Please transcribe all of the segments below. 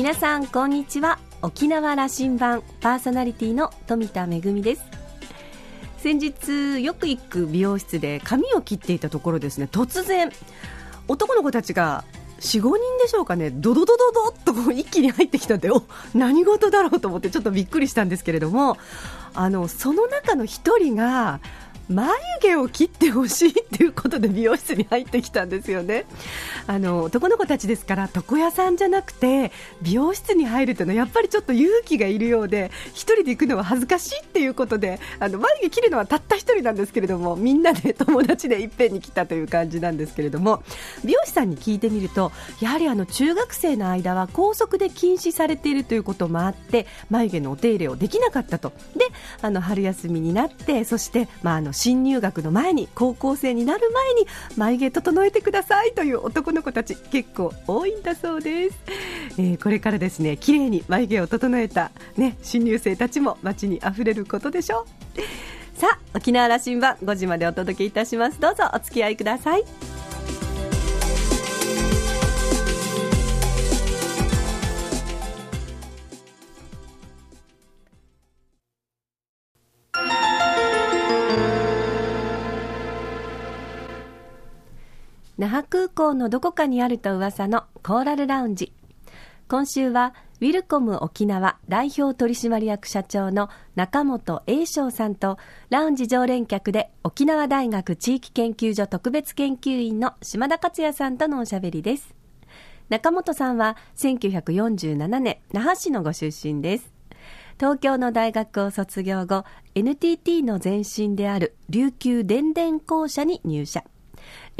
皆さんこんにちは。沖縄羅針盤パーソナリティの富田恵です。先日よく行く美容室で髪を切っていたところですね。突然男の子たちが45人でしょうかね、ドドドドドっとこう一気に入ってきたんで、お何事だろうと思ってちょっとびっくりしたんですけれども、あのその中の1人が眉毛を切ってほしいっていうことで美容室に入ってきたんですよね。あの男の子たちですから床屋さんじゃなくて美容室に入るというのはやっぱりちょっと勇気がいるようで1人で行くのは恥ずかしいっていうことであの眉毛切るのはたった1人なんですけれどもみんなで 友達でいっぺんに来たという感じなんですけれども美容師さんに聞いてみるとやはりあの中学生の間は校則で禁止されているということもあって眉毛のお手入れをできなかったと。であの春休みになってそして、まあ、あの新入学の前に高校生になる前に眉毛整えてくださいという男の子たち結構多いんだそうです、えー、これからですね綺麗に眉毛を整えた、ね、新入生たちも街にあふれることでしょ。うさあ沖縄羅針盤5時までお届けいたします。どうぞお付き合いください。那覇空港のどこかにあると噂のコーラルラウンジ。今週はウィルコム沖縄代表取締役社長の中本栄翔さんとラウンジ常連客で沖縄大学地域研究所特別研究員の島田克也さんとのおしゃべりです。中本さんは1947年那覇市のご出身です。東京の大学を卒業後 NTT の前身である琉球電電公社に入社。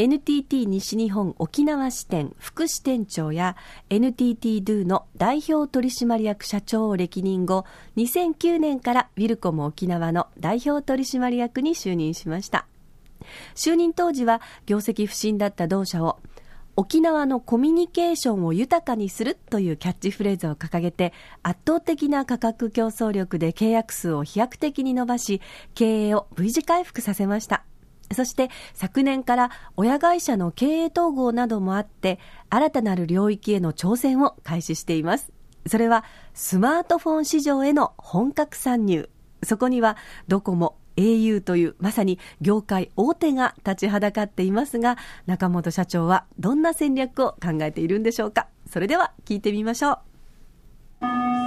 NTT 西日本沖縄支店副支店長や NTT ドゥの代表取締役社長を歴任後2009年からウィルコム沖縄の代表取締役に就任しました。就任当時は業績不振だった同社を沖縄のコミュニケーションを豊かにするというキャッチフレーズを掲げて圧倒的な価格競争力で契約数を飛躍的に伸ばし経営を V 字回復させました。そして昨年から親会社の経営統合などもあって新たなる領域への挑戦を開始しています。それはスマートフォン市場への本格参入。そこにはドコモ、au というまさに業界大手が立ちはだかっていますが中本社長はどんな戦略を考えているんでしょうかそれでは聞いてみましょう。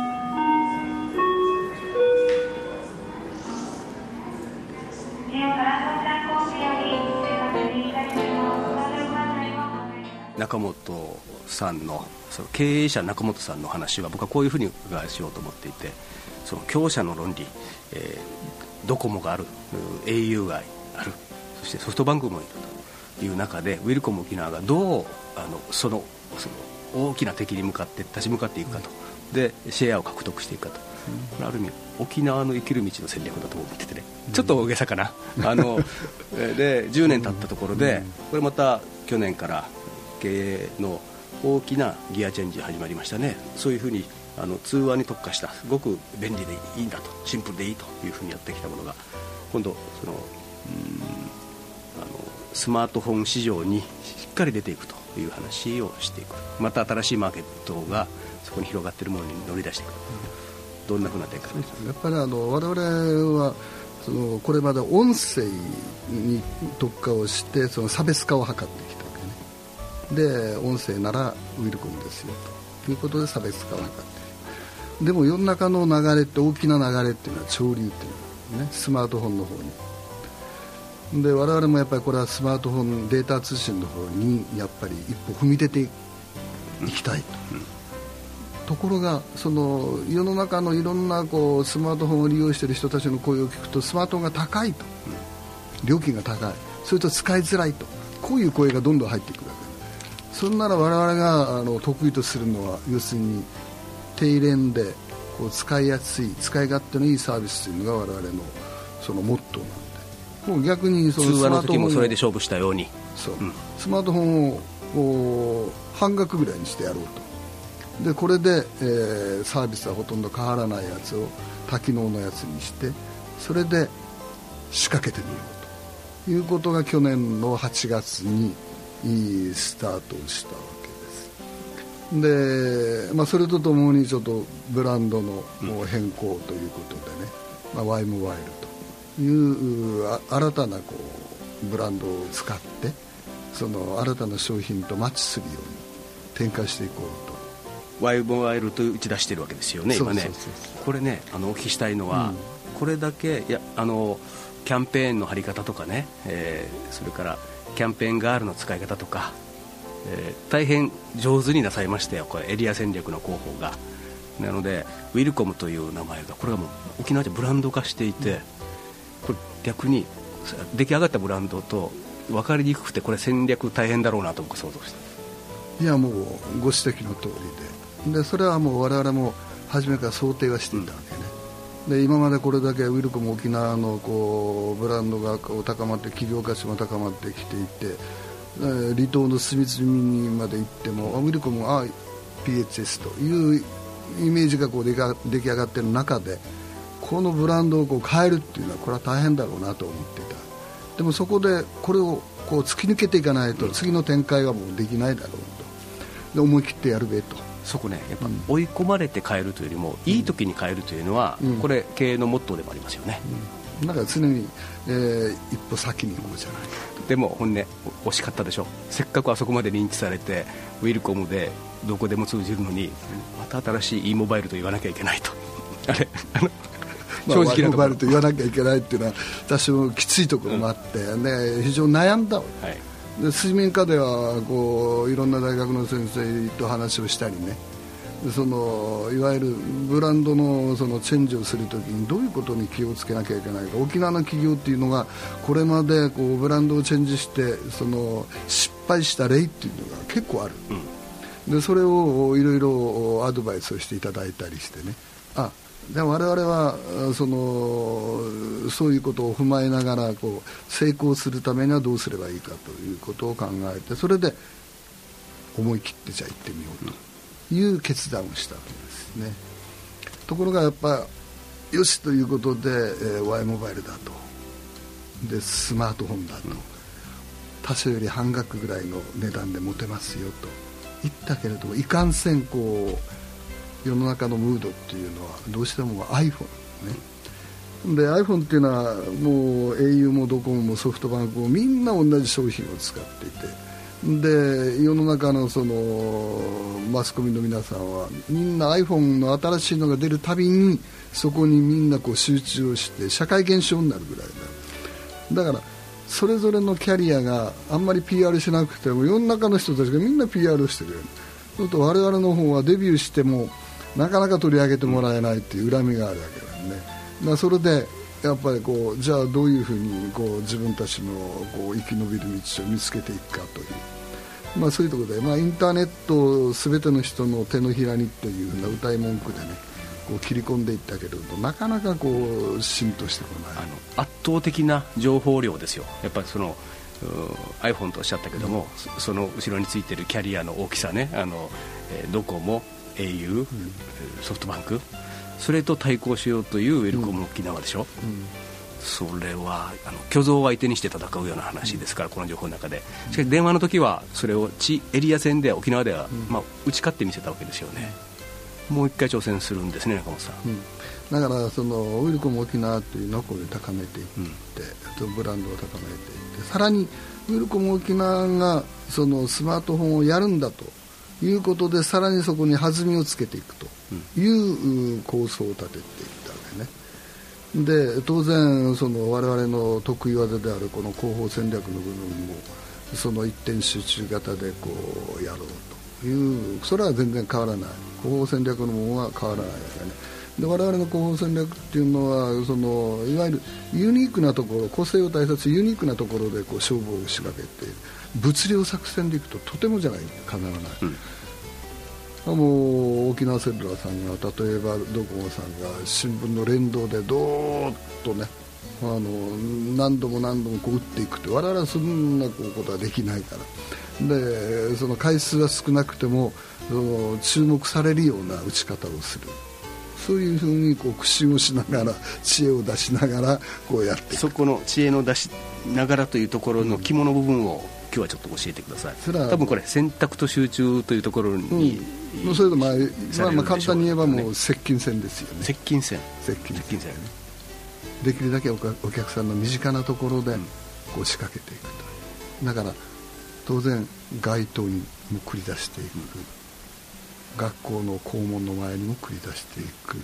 中本さんのその経営者中本さんの話は僕はこういうふうに伺いしようと思っていてその強者の論理、えー、ドコモがある au があるそしてソフトバンクもいるという中でウィルコム沖縄がどうあのそのその大きな敵に向かって立ち向かっていくかと。でシェアを獲得していくかと。これある意味沖縄の生きる道の戦略だと思っててね、ちょっと大げさかな、あの で10年経ったところで、これまた去年から経営の大きなギアチェンジ始まりましたね。そういうふうにあの通話に特化したすごく便利でいいんだとシンプルでいいというふうにやってきたものが今度そのうんあのスマートフォン市場にしっかり出ていくという話をしていく。また新しいマーケットがそこに広がっているものに乗り出していく、どんなふうな展開ですか。やっぱりあの我々はそのこれまで音声に特化をしてその差別化を図ってで音声ならウィルコムですよと。いうことで差別化を図ってでも世の中の流れって大きな流れっていうのは潮流っていうのね。スマートフォンの方に。で我々もやっぱりこれはスマートフォンデータ通信の方にやっぱり一歩踏み出ていきたいと、ところがその世の中のいろんなこうスマートフォンを利用している人たちの声を聞くとスマートフォンが高いと、料金が高い。それと使いづらいと。こういう声がどんどん入ってくるそんなら我々があの得意とするのは要するに低廉でこう使いやすい使い勝手のいいサービスというのが我々のそのモットーなんで。もう逆にその通話の時もそれで勝負したようにそう、うん、スマートフォンをこう半額ぐらいにしてやろうと。でこれで、えー、サービスはほとんど変わらないやつを多機能のやつにしてそれで仕掛けてみようと。いうことが去年の8月にいいスタートをしたわけです。で、まあ、それとともにちょっとブランドの変更ということでね、まあ、ワイムワイルというあ新たなこうブランドを使ってその新たな商品とマッチするように展開していこうと。ワイムワイルと打ち出してるわけですよね、今ね。これねあのお聞きしたいのは、うん。これだけいやあのキャンペーンの張り方とかね、えーそれからキャンペーンガールの使い方とか、えー大変上手になさいましたよこれエリア戦略の広報が。なのでウィルコムという名前がこれがもう沖縄でブランド化していて、これ逆に出来上がったブランドと分かりにくくてこれ戦略大変だろうなと僕は想像していやもうご指摘の通りで。でそれはもう我々も初めから想定はしていたわけ。ね、で今までこれだけウィルコム沖縄のこうブランドがこう高まって企業価値も高まってきていて、えー離島の隅々にまで行ってもウィルコムは PHS というイメージがこう出が出来上がっている中でこのブランドをこう変えるっていうのはこれは大変だろうなと思っていた。でもそこでこれをこう突き抜けていかないと次の展開はもうできないだろうと。で思い切ってやるべと。そこねやっぱ追い込まれて変えるというよりも、いい時に変えるというのは、うん。これ経営のモットーでもありますよね、だから常に、えー一歩先に行こうじゃない。かでも本音惜しかったでしょ。せっかくあそこまで認知されてウィルコムでどこでも通じるのにまた新しい e モバイルと言わなきゃいけないと。あれあのまあ、正直モバイルと言わなきゃいけないっていうのは私もきついところもあって、ね、非常に悩んだわ。はいで水面下ではこういろんな大学の先生と話をしたりね。でそのいわゆるブランドのそのチェンジをするときにどういうことに気をつけなきゃいけないか。沖縄の企業っていうのがこれまでこうブランドをチェンジしてその失敗した例っていうのが結構ある、でそれをいろいろアドバイスをしていただいたりしてね。あで我々はそのそういうことを踏まえながらこう成功するためにはどうすればいいかということを考えてそれで思い切ってじゃあ行ってみようという決断をしたわけですね。ところがやっぱよしということで、えー、Y モバイルだと。でスマートフォンだと、他社より半額ぐらいの値段で持てますよと。言ったけれどもいかんせんこう世の中のムードっていうのはどうしても iPhone ね。で iPhone っていうのはもう au もドコモもソフトバンクもみんな同じ商品を使っていて。で世の中のそのマスコミの皆さんはみんな iPhone の新しいのが出るたびにそこにみんなこう集中をして社会現象になるぐらいだだからそれぞれのキャリアがあんまり PR しなくても世の中の人たちがみんな PR してるよねそうすると我々の方はデビューしてもなかなか取り上げてもらえないっていう恨みがあるわけなんで、だからそれでやっぱりこうじゃあどういうふうにこう自分たちのこう生き延びる道を見つけていくかという、まあ、そういうところで、まあ、インターネットを全ての人の手のひらにというふうな歌い文句でねこう切り込んでいったけれどもなかなかこう浸透してこない。あの圧倒的な情報量ですよ。やっぱりその iPhone とおっしゃったけども、そその後ろについてるキャリアの大きさねあの、えードコモ au、ソフトバンク。それと対抗しようというウェルコム沖縄でしょ、それはあの虚像を相手にして戦うような話ですから、この情報の中で。しかし電話の時はそれを地エリア戦で沖縄では、まあ、打ち勝って見せたわけですよね。もう一回挑戦するんですね中本さん、うん。だからそのウィルコム沖縄というのをこれ高めていって、そのブランドを高めていってさらにウィルコム沖縄がそのスマートフォンをやるんだということでさらにそこに弾みをつけていくという構想を立てていったわけね。で当然その我々の得意技であるこの広報戦略の部分もその一点集中型でこうやろうというそれは全然変わらない。広報戦略のものは変わらないわけね。で我々の広報戦略っていうのはそのいわゆるユニークなところ個性を大切ユニークなところでこう勝負を仕掛けて物量作戦でいくととてもじゃないかなわない、あもう沖縄セルラーさんが例えばドコモさんが新聞の連動でどーっとねあの何度も何度もこう打っていくって我々はそんなこうことはできないから。でその回数は少なくてもその注目されるような打ち方をするそういうふうにこう苦心をしながら知恵を出しながらこうやってそこの知恵の出しながらというところの肝の部分を今日はちょっと教えてください。それは多分これ選択と集中というところに、うん、それとまあ、まあ、まあ簡単に言えばもう接近戦ですよね。接近戦接近戦できるだけお客お客さんの身近なところでこう仕掛けていくと。だから当然街頭にも繰り出していく、学校の校門の前にも繰り出していく。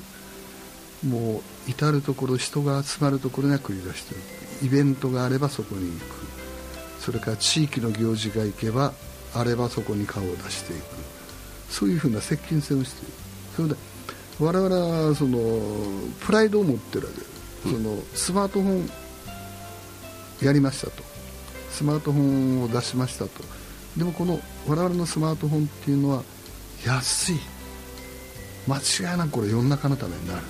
もう至る所人が集まるところには繰り出していく。イベントがあればそこに行く。それから地域の行事が行けばあればそこに顔を出していく。そういうふうな接近戦をしているそれで我々はそのプライドを持ってるわけ。ですそのスマートフォンやりましたと。スマートフォンを出しましたと。でもこの我々のスマートフォンっていうのは安い。間違いなくこれ世の中のためになる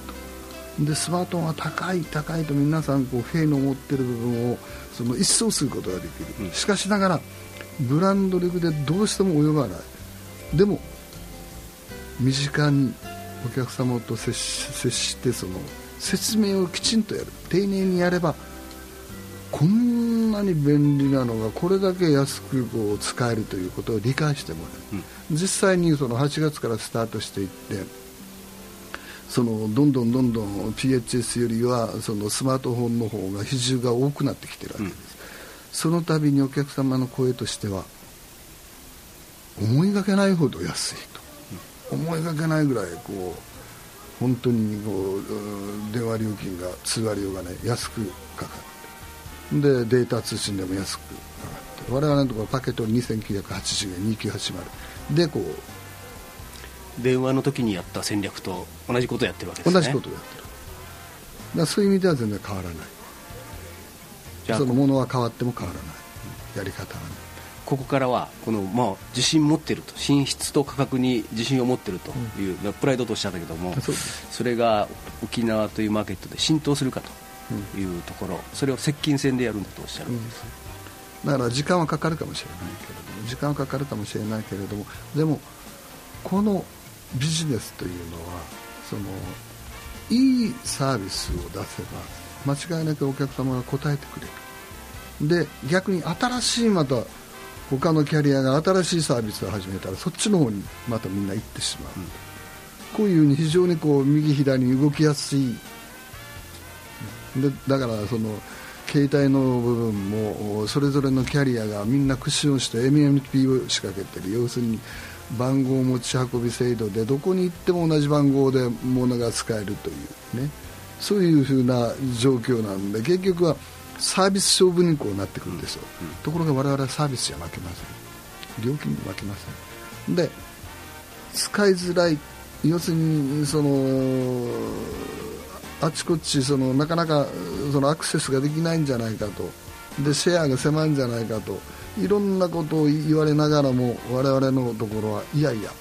と。でスマートフォンは高い高いと皆さんこう兵の持ってる部分をその一掃することができる、うん。しかしながらブランド力でどうしても及ばない。でも身近にお客様と接し接してその説明をきちんとやる。丁寧にやればこんなに便利なのがこれだけ安くこう使えるということを理解してもらう、実際にその8月からスタートしていってそのどんどんどんどん PHS よりはそのスマートフォンの方が比重が多くなってきてるわけです、その度にお客様の声としては思いがけないほど安いと、思いがけないぐらいこう本当にこううん電話料金が通話料がね安くかかってでデータ通信でも安くかかって。我々のところパケット2980円2980でこう。電話の時にやった戦略と同じことをやってるわけですね。同じことをやってる。だそういう意味では全然変わらない。じゃあそのものは変わっても変わらない。やり方はね。ここからはこの、まあ、自信持ってると。品質と価格に自信を持ってるという、プライドとおっしゃったけどもそれが沖縄というマーケットで浸透するかというところ、それを接近戦でやるん。だとおっしゃるん。です、だから時間はかかるかもしれないけれども時間はかかるかもしれないけれどもでもこのビジネスというのはそのいいサービスを出せば間違いなくお客様が応えてくれるで逆に新しいまた他のキャリアが新しいサービスを始めたらそっちの方にまたみん。な行ってしまう、こういうふうに非常にこう右左に動きやすいでだからその携帯の部分もそれぞれのキャリアがみんな駆使をして MMP を仕掛けてる。要するに番号持ち運び制度でどこに行っても同じ番号で物が使えるというね。そういうふうな状況なんで結局はサービス勝負にこうなってくるんですよ、ところが我々はサービスじゃ負けません。料金に負けません。で使いづらい。要するにそのあちこちそのなかなかそのアクセスができないんじゃないかと。でシェアが狭いんじゃないかと。いろんなことを言われながらも我々のところはいやいや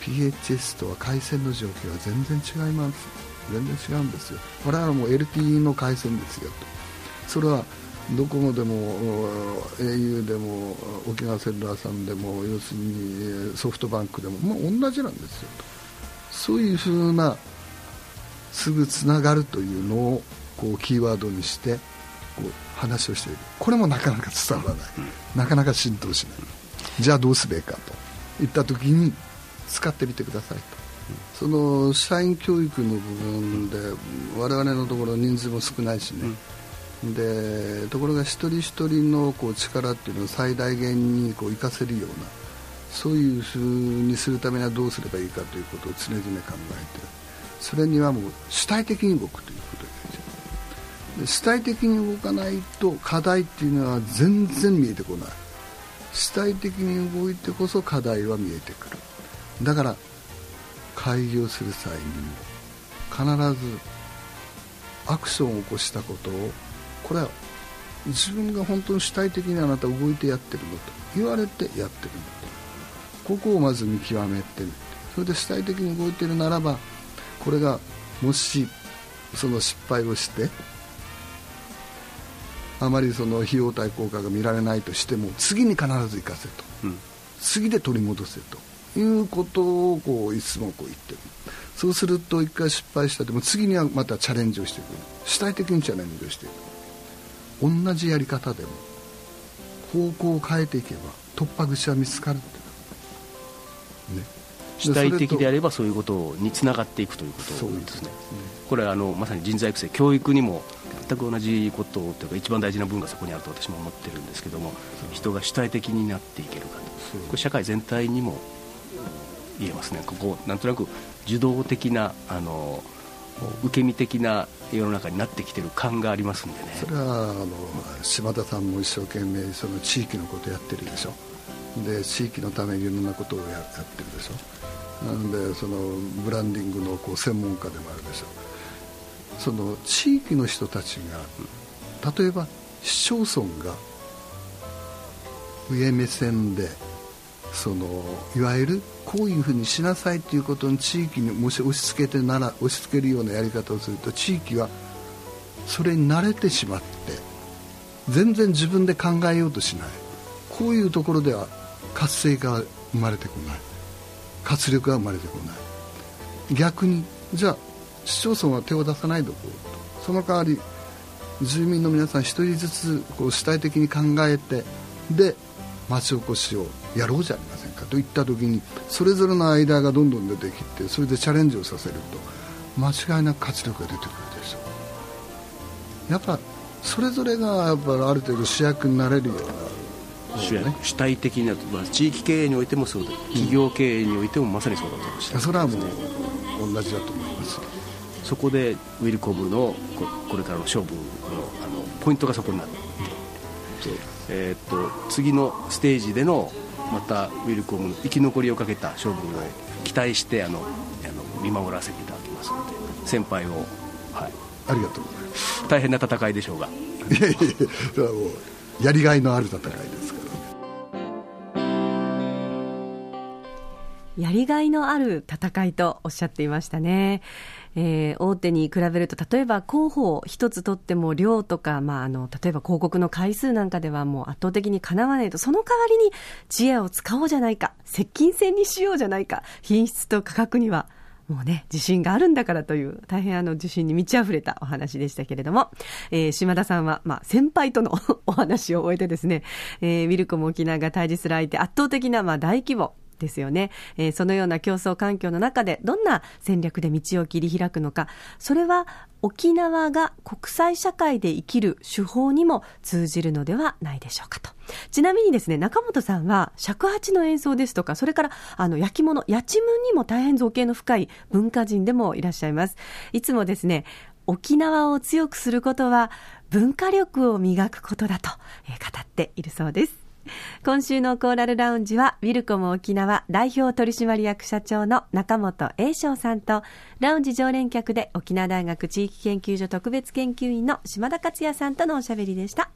PHS とは回線の状況は全然違います。全然違うんですよ。我々も LTE の回線ですよと。それはドコモでも au でも沖縄セルラーさんでも要するにソフトバンクでも、まあ、同じなんですよと。そういうふうなすぐつながるというのをこうキーワードにしてこう話をしている。これもなかなか伝わらない、なかなか浸透しない。じゃあどうすべきかと。いった時に使ってみてくださいと、その社員教育の部分で我々のところ人数も少ないしね、でところが一人一人のこう力っていうのを最大限にこう活かせるようなそういうふうにするためにはどうすればいいかということを常々考えて。いるそれにはもう主体的に動くということです主体的に動かないと課題っていうのは全然見えてこない。主体的に動いてこそ課題は見えてくる。だから会議をする際にも必ずアクションを起こしたことをこれは自分が本当に主体的にあなた動いてやってるのと言われてやってるのと。ここをまず見極めてみて。それで主体的に動いてるならばこれがもしその失敗をしてあまりその費用対効果が見られないとしても次に必ず生かせと。うん。次で取り戻せと。いうことをこういつもこう言ってる。そうすると一回失敗したでも次にはまたチャレンジをしていく主体的にチャレンジをしていく同じやり方でも方向を変えていけば突破口は見つかるって。ね主体的であればそういうことにつながっていくということですね。これはあのまさに人材育成、教育にも全く同じことというか一番大事な分がそこにあると私も思ってるんですけども人が主体的になっていけるかと。これ社会全体にも言えますね。ここなんとなく受動的なあの受け身的な世の中になってきてる感がありますんでね。それはあの島田さんも一生懸命その地域のことやってるでしょ。で地域のためにいろんなことをやってるでしょなんでそのブランディングのこう専門家でもあるでしょうその地域の人たちが例えば市町村が上目線でそのいわゆるこういうふうにしなさいということに地域にもし押し付けてなら押し付けるようなやり方をすると地域はそれに慣れてしまって全然自分で考えようとしない。こういうところでは活性化が生まれてこない。活力が生まれてこない。逆にじゃあ市町村は手を出さないでおこうと。その代わり住民の皆さん一人ずつこう主体的に考えてで町おこしをやろうじゃありませんか。といった時にそれぞれの間がどんどん出てきてそれでチャレンジをさせると間違いなく活力が出てくるでしょう。やっぱそれぞれがやっぱある程度主役になれるような主役、ね、主体的な、まあ、地域経営においてもそうだ。企業経営においてもまさにそうだと思います、それはもう同じだと思います。そこでウィルコムのこれからの勝負のあのポイントがそこになってえー、っと次のステージでのまたウィルコムの生き残りをかけた勝負を期待してあのあの見守らせていただきますので先輩を、はい、ありがとうございます。大変な戦いでしょうが。いやいやそれはもうやりがいのある戦いですやりがいのある戦いとおっしゃっていましたね。えー、大手に比べると、例えば広報一つとっても量とか、まあ、あの、例えば広告の回数なんかではもう圧倒的にかなわないと、その代わりに知恵を使おうじゃないか、接近戦にしようじゃないか、品質と価格にはもうね、自信があるんだからという、大変あの自信に満ち溢れたお話でしたけれども、えー、島田さんは、まあ、先輩との お話を終えてですね、えー、ウィルコム沖縄が対峙する相手、圧倒的な、まあ、大規模、ですよね、えー、そのような競争環境の中でどんな戦略で道を切り開くのか。それは沖縄が国際社会で生きる手法にも通じるのではないでしょうかと。ちなみにですね中本さんは尺八の演奏ですとかそれからあの焼き物やちむんにも大変造形の深い文化人でもいらっしゃいます。いつもですね沖縄を強くすることは文化力を磨くことだと語っているそうです。今週のコーラルラウンジは、ウィルコム沖縄代表取締役社長の中本栄翔さんと、ラウンジ常連客で沖縄大学地域研究所特別研究員の島田克也さんとのおしゃべりでした。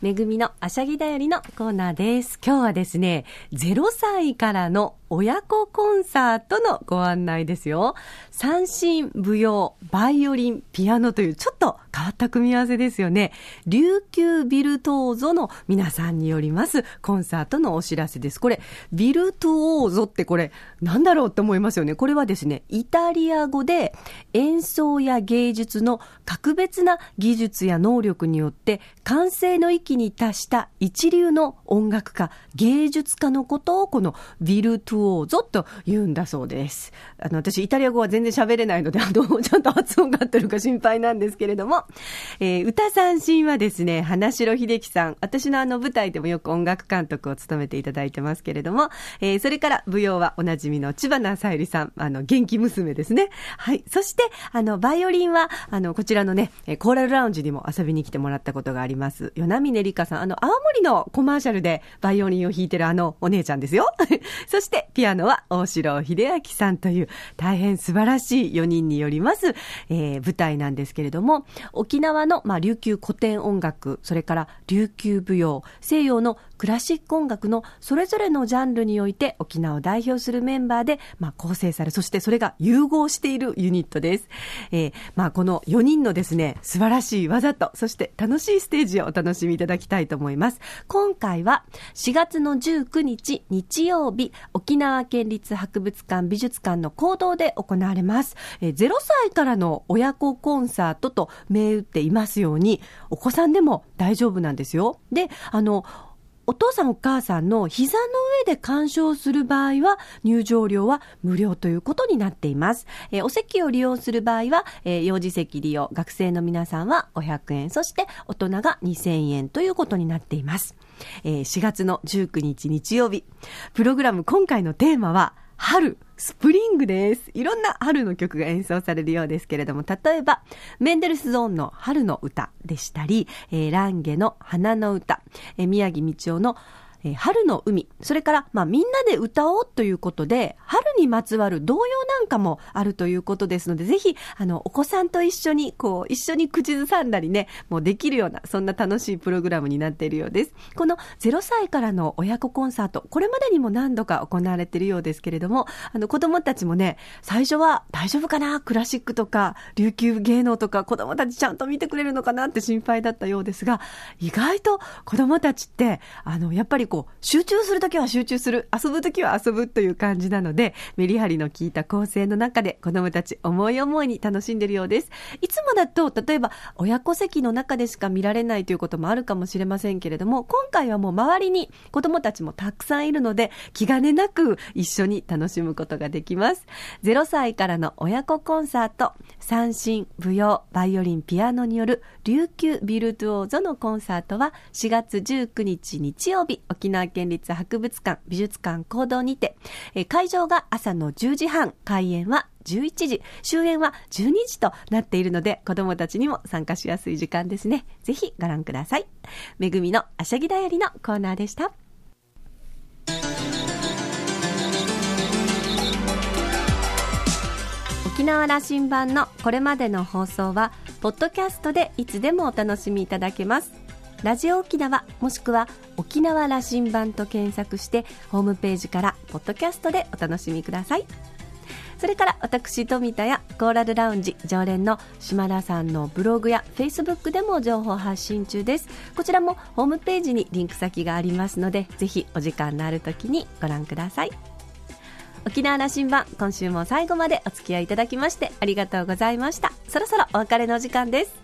めぐみのあしゃぎだよりのコーナーです。今日はですね、0歳からの親子コンサートのご案内ですよ。三振、舞踊、バイオリン、ピアノというちょっと変わった組み合わせですよね。琉球ビルトーゾの皆さんによりますコンサートのお知らせです。これ、ビルトーゾってこれ、なんだろうって思いますよね。これはですね、イタリア語で演奏や芸術の格別な技術や能力によって完成の域に達した一流の音楽家、芸術家のことをこのビルトーゾと言うんだそうです。あの、私イタリア語は全然喋れないので、あの、ちゃんと発音が合ってるか心配なんですけれども、えー、歌三振はですね、花城秀樹さん、私のあの舞台でもよく音楽監督を務めていただいてますけれども、えー、それから舞踊はおなじみの千葉なさゆりさん、あの、元気娘ですね。はい。そして、あの、バイオリンは、あの、こちらのね、コーラルラウンジにも遊びに来てもらったことがあります。与那峰里香さん、あの、青森のコマーシャルでバイオリンを弾いてるあのお姉ちゃんですよ。そして、ピアノは大城秀明さんという大変素晴らしい4人によります、えー、舞台なんですけれども、沖縄の、まあ、琉球古典音楽、それから琉球舞踊、西洋のクラシック音楽のそれぞれのジャンルにおいて沖縄を代表するメンバーで、まあ、構成され、そしてそれが融合しているユニットです。えー、まあ、この4人のですね、素晴らしい技と、そして楽しいステージをお楽しみいただきたいと思います。今回は4月の19日日曜日、沖縄県立博物館美術館の講堂で行われます。え、0歳からの親子コンサートと銘打っていますように、お子さんでも大丈夫なんですよ。で、あの、お父さんお母さんの膝の上で鑑賞する場合は入場料は無料ということになっています。え、お席を利用する場合は、えー、幼児席利用、学生の皆さんは500円、そして大人が2000円ということになっています。えー、4月の19日日曜日。プログラム今回のテーマは春、スプリングです。いろんな春の曲が演奏されるようですけれども、例えば、メンデルスゾーンの春の歌でしたり、えー、ランゲの花の歌、えー、宮城道夫のえー、春の海、それから、まあ、みんなで歌おうということで、春にまつわる童謡なんかもあるということですので、ぜひ、あの、お子さんと一緒に、こう、一緒に口ずさんだりね、もうできるような、そんな楽しいプログラムになっているようです。この0歳からの親子コンサート、これまでにも何度か行われているようですけれども、あの、子供たちもね、最初は大丈夫かな？クラシックとか、琉球芸能とか、子供たちちゃんと見てくれるのかな？って心配だったようですが、意外と子供たちって、あの、やっぱりこう、集中するときは集中する、遊ぶときは遊ぶという感じなので、メリハリの効いた構成の中で子供たち思い思いに楽しんでるようです。いつもだと、例えば親子席の中でしか見られないということもあるかもしれませんけれども、今回はもう周りに子供たちもたくさんいるので、気兼ねなく一緒に楽しむことができます。0歳からの親子コンサート、三振、舞踊、バイオリン、ピアノによる琉球ビルトゥオーゾのコンサートは4月19日日曜日、沖縄県県立博物館美術館講堂にて、え会場が朝の10時半、開演は11時、終演は12時となっているので、子供たちにも参加しやすい時間ですね。ぜひご覧ください。めぐみのあしゃぎだよりのコーナーでした。沖縄羅針盤のこれまでの放送は、ポッドキャストでいつでもお楽しみいただけます。ラジオ沖縄もしくは沖縄羅針盤と検索してホームページからポッドキャストでお楽しみください。それから私富田やコーラルラウンジ常連の島田さんのブログやフェイスブックでも情報発信中です。こちらもホームページにリンク先がありますのでぜひお時間のある時にご覧ください。沖縄羅針盤今週も最後までお付き合いいただきましてありがとうございました。そろそろお別れの時間です。